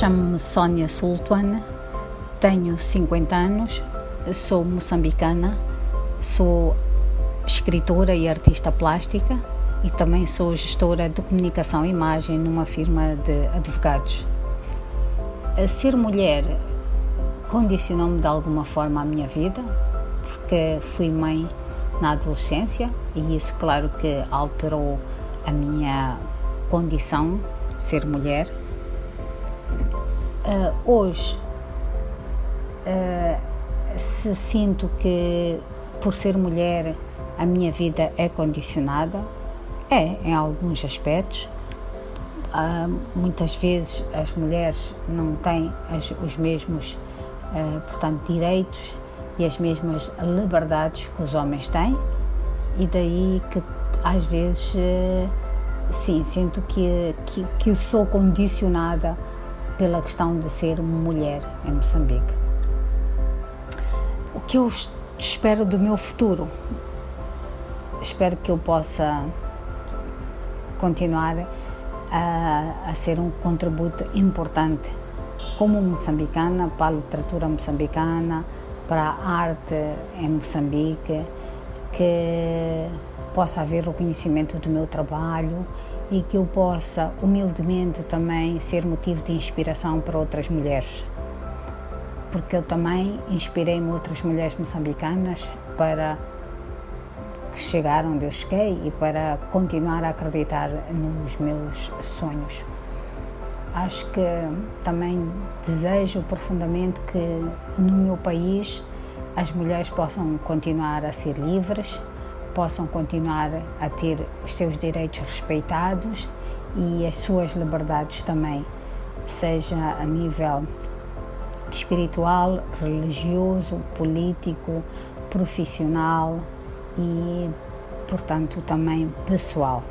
Chamo-me Sónia Sultan, tenho 50 anos, sou moçambicana, sou escritora e artista plástica e também sou gestora de comunicação e imagem numa firma de advogados. A ser mulher condicionou-me de alguma forma a minha vida, porque fui mãe na adolescência e isso, claro, que alterou a minha condição de ser mulher Uh, hoje, uh, se sinto que por ser mulher a minha vida é condicionada, é em alguns aspectos. Uh, muitas vezes as mulheres não têm as, os mesmos, portanto, direitos e as mesmas liberdades que os homens têm, e daí que às vezes, sim, sinto que, que, que sou condicionada pela questão de ser mulher em Moçambique. O que eu espero do meu futuro? Espero que eu possa continuar a, a ser um contributo importante como moçambicana para a literatura moçambicana, para a arte em Moçambique, que possa haver reconhecimento do meu trabalho e que eu possa humildemente também ser motivo de inspiração para outras mulheres. Porque eu também inspirei-me outras mulheres moçambicanas para chegar onde eu cheguei e para continuar a acreditar nos meus sonhos. Acho que também desejo profundamente que no meu país as mulheres possam continuar a ser livres, possam continuar a ter os seus direitos respeitados e as suas liberdades também, seja a nível espiritual, religioso, político, profissional e, portanto, também pessoal.